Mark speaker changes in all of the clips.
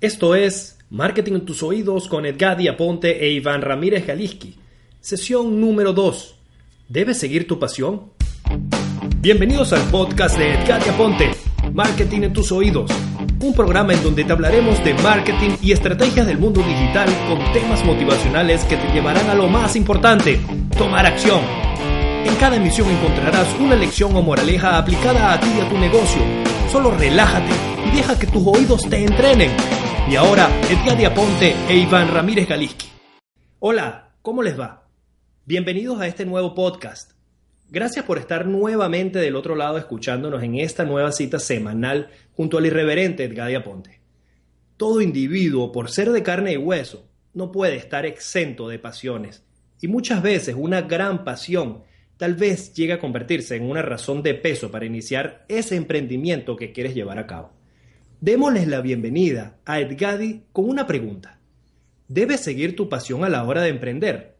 Speaker 1: Esto es Marketing en tus oídos con Edgadi Aponte e Iván Ramírez Galiski. Sesión número 2. ¿Debes seguir tu pasión? Bienvenidos al podcast de Edgadi Aponte, Marketing en tus oídos. Un programa en donde te hablaremos de marketing y estrategias del mundo digital con temas motivacionales que te llevarán a lo más importante, tomar acción. En cada emisión encontrarás una lección o moraleja aplicada a ti y a tu negocio. Solo relájate y deja que tus oídos te entrenen. Y ahora, Edgar Aponte e Iván Ramírez Galiski. Hola, ¿cómo les va? Bienvenidos a este nuevo podcast. Gracias por estar nuevamente del otro lado escuchándonos en esta nueva cita semanal junto al irreverente Edgar Aponte. Todo individuo, por ser de carne y hueso, no puede estar exento de pasiones. Y muchas veces una gran pasión tal vez llega a convertirse en una razón de peso para iniciar ese emprendimiento que quieres llevar a cabo. Démosles la bienvenida a Edgadi con una pregunta. ¿Debes seguir tu pasión a la hora de emprender?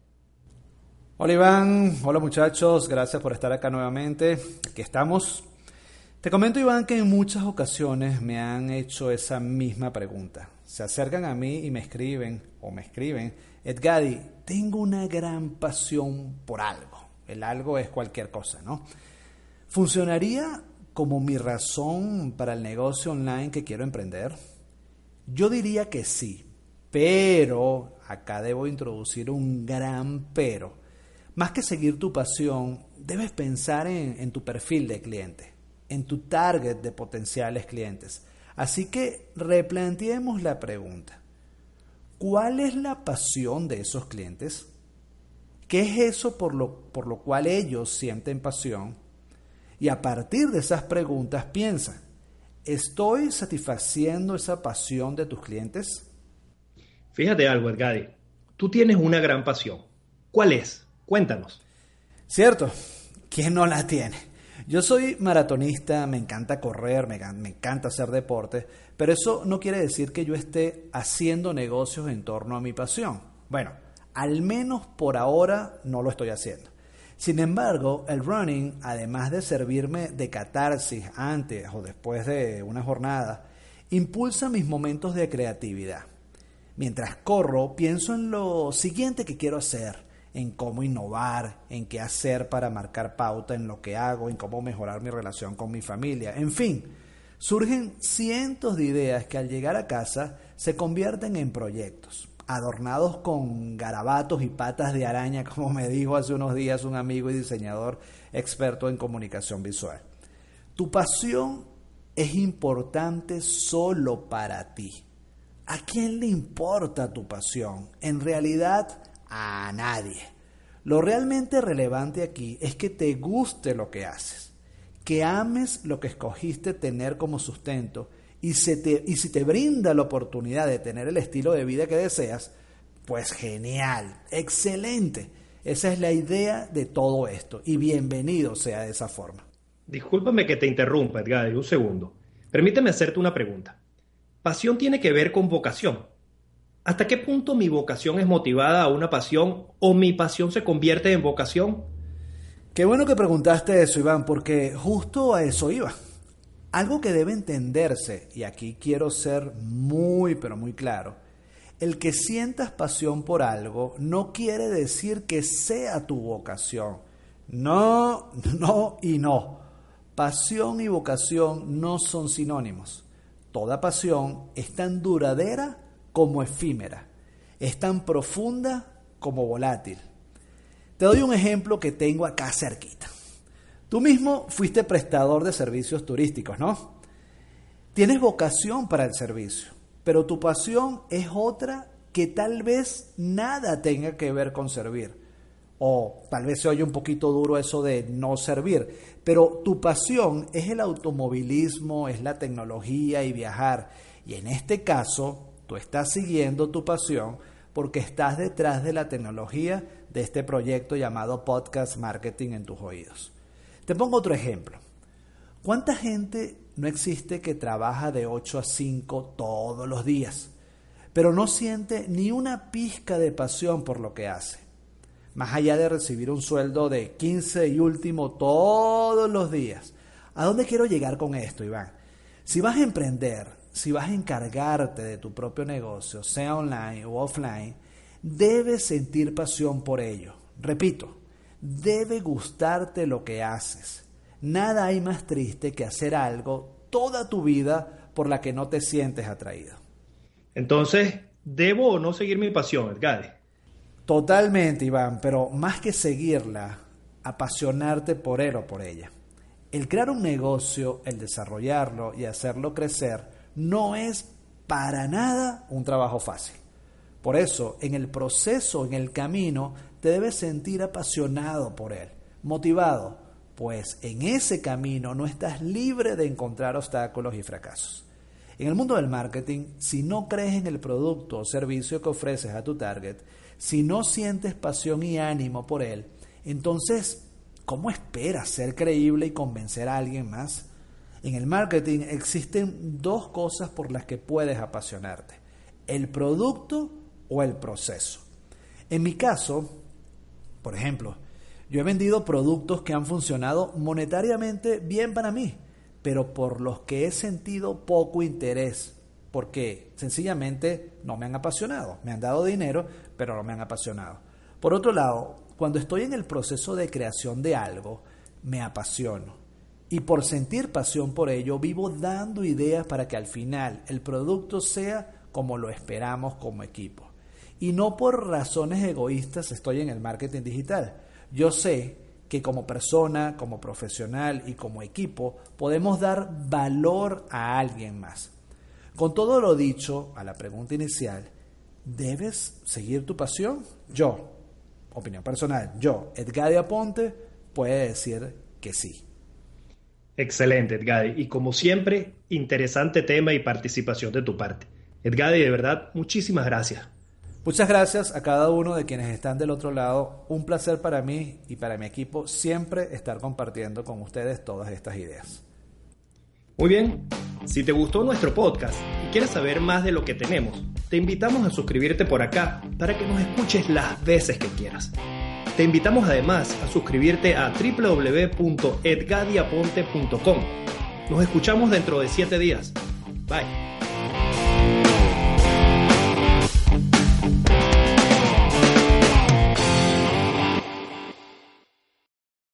Speaker 2: Hola Iván, hola muchachos, gracias por estar acá nuevamente. Aquí estamos. Te comento Iván que en muchas ocasiones me han hecho esa misma pregunta. Se acercan a mí y me escriben o me escriben, Edgadi, tengo una gran pasión por algo. El algo es cualquier cosa, ¿no? ¿Funcionaría como mi razón para el negocio online que quiero emprender? Yo diría que sí, pero acá debo introducir un gran pero. Más que seguir tu pasión, debes pensar en, tu perfil de cliente, en tu target de potenciales clientes. Así que replanteemos la pregunta. ¿Cuál es la pasión de esos clientes? ¿Qué es eso por lo, por lo cual ellos sienten pasión? Y a partir de esas preguntas piensa, ¿estoy satisfaciendo esa pasión de tus clientes?
Speaker 1: Fíjate algo, Edgadi. Tú tienes una gran pasión. ¿Cuál es? Cuéntanos.
Speaker 2: Cierto, ¿quién no la tiene? Yo soy maratonista, me encanta correr, me, me, encanta hacer deporte, pero eso no quiere decir que yo esté haciendo negocios en torno a mi pasión. Bueno, al menos por ahora no lo estoy haciendo. Sin embargo, el running, además de servirme de catarsis antes o después de una jornada, impulsa mis momentos de creatividad. Mientras corro, pienso en lo siguiente que quiero hacer, en cómo innovar, en qué hacer para marcar pauta en lo que hago, en cómo mejorar mi relación con mi familia, en fin. Surgen cientos de ideas que al llegar a casa se convierten en proyectos adornados con garabatos y patas de araña, como me dijo hace unos días un amigo y diseñador experto en comunicación visual. Tu pasión es importante solo para ti. ¿A quién le importa tu pasión? En realidad, a nadie. Lo realmente relevante aquí es que te guste lo que haces, que ames lo que escogiste tener como sustento y, te, y si te brinda la oportunidad de tener el estilo de vida que deseas, pues genial, excelente. Esa es la idea de todo esto y bienvenido sea de esa forma.
Speaker 1: Discúlpame que te interrumpa, Edgar, un segundo. Permíteme hacerte una pregunta. Pasión tiene que ver con vocación. ¿Hasta qué punto mi vocación es motivada a una pasión o mi pasión se convierte en vocación?
Speaker 2: Qué bueno que preguntaste eso, Iván, porque justo a eso iba. Algo que debe entenderse, y aquí quiero ser muy, pero muy claro, el que sientas pasión por algo no quiere decir que sea tu vocación. No, no y no. Pasión y vocación no son sinónimos. Toda pasión es tan duradera como efímera, es tan profunda como volátil. Te doy un ejemplo que tengo acá cerquita. Tú mismo fuiste prestador de servicios turísticos, ¿no? Tienes vocación para el servicio, pero tu pasión es otra que tal vez nada tenga que ver con servir. O tal vez se oye un poquito duro eso de no servir, pero tu pasión es el automovilismo, es la tecnología y viajar. Y en este caso, Tú estás siguiendo tu pasión porque estás detrás de la tecnología de este proyecto llamado Podcast Marketing en tus oídos. Te pongo otro ejemplo. ¿Cuánta gente no existe que trabaja de 8 a 5 todos los días, pero no siente ni una pizca de pasión por lo que hace? Más allá de recibir un sueldo de 15 y último todos los días. ¿A dónde quiero llegar con esto, Iván? Si vas a emprender, si vas a encargarte de tu propio negocio, sea online o offline, debes sentir pasión por ello. Repito, debe gustarte lo que haces. Nada hay más triste que hacer algo toda tu vida por la que no te sientes atraído.
Speaker 1: Entonces, ¿debo o no seguir mi pasión, Edgar?
Speaker 2: Totalmente, Iván, pero más que seguirla, apasionarte por él o por ella. El crear un negocio, el desarrollarlo y hacerlo crecer no es para nada un trabajo fácil. Por eso, en el proceso, en el camino, te debes sentir apasionado por él, motivado, pues en ese camino no estás libre de encontrar obstáculos y fracasos. En el mundo del marketing, si no crees en el producto o servicio que ofreces a tu target, si no sientes pasión y ánimo por él, entonces, ¿cómo esperas ser creíble y convencer a alguien más? En el marketing existen dos cosas por las que puedes apasionarte, el producto o el proceso. En mi caso, por ejemplo, yo he vendido productos que han funcionado monetariamente bien para mí, pero por los que he sentido poco interés porque sencillamente no me han apasionado. Me han dado dinero, pero no me han apasionado. Por otro lado, cuando estoy en el proceso de creación de algo, me apasiono. Y por sentir pasión por ello, vivo dando ideas para que al final el producto sea como lo esperamos como equipo. Y no por razones egoístas estoy en el marketing digital. Yo sé que como persona, como profesional y como equipo podemos dar valor a alguien más. Con todo lo dicho a la pregunta inicial, ¿debes seguir tu pasión? Yo, opinión personal, yo, Edgar Aponte, puede decir que sí.
Speaker 1: Excelente, Edgar. Y como siempre, interesante tema y participación de tu parte. Edgar, de verdad, muchísimas gracias.
Speaker 2: Muchas gracias a cada uno de quienes están del otro lado. Un placer para mí y para mi equipo siempre estar compartiendo con ustedes todas estas ideas.
Speaker 1: Muy bien, si te gustó nuestro podcast y quieres saber más de lo que tenemos, te invitamos a suscribirte por acá para que nos escuches las veces que quieras. Te invitamos además a suscribirte a www.edgadiaponte.com. Nos escuchamos dentro de 7 días. Bye.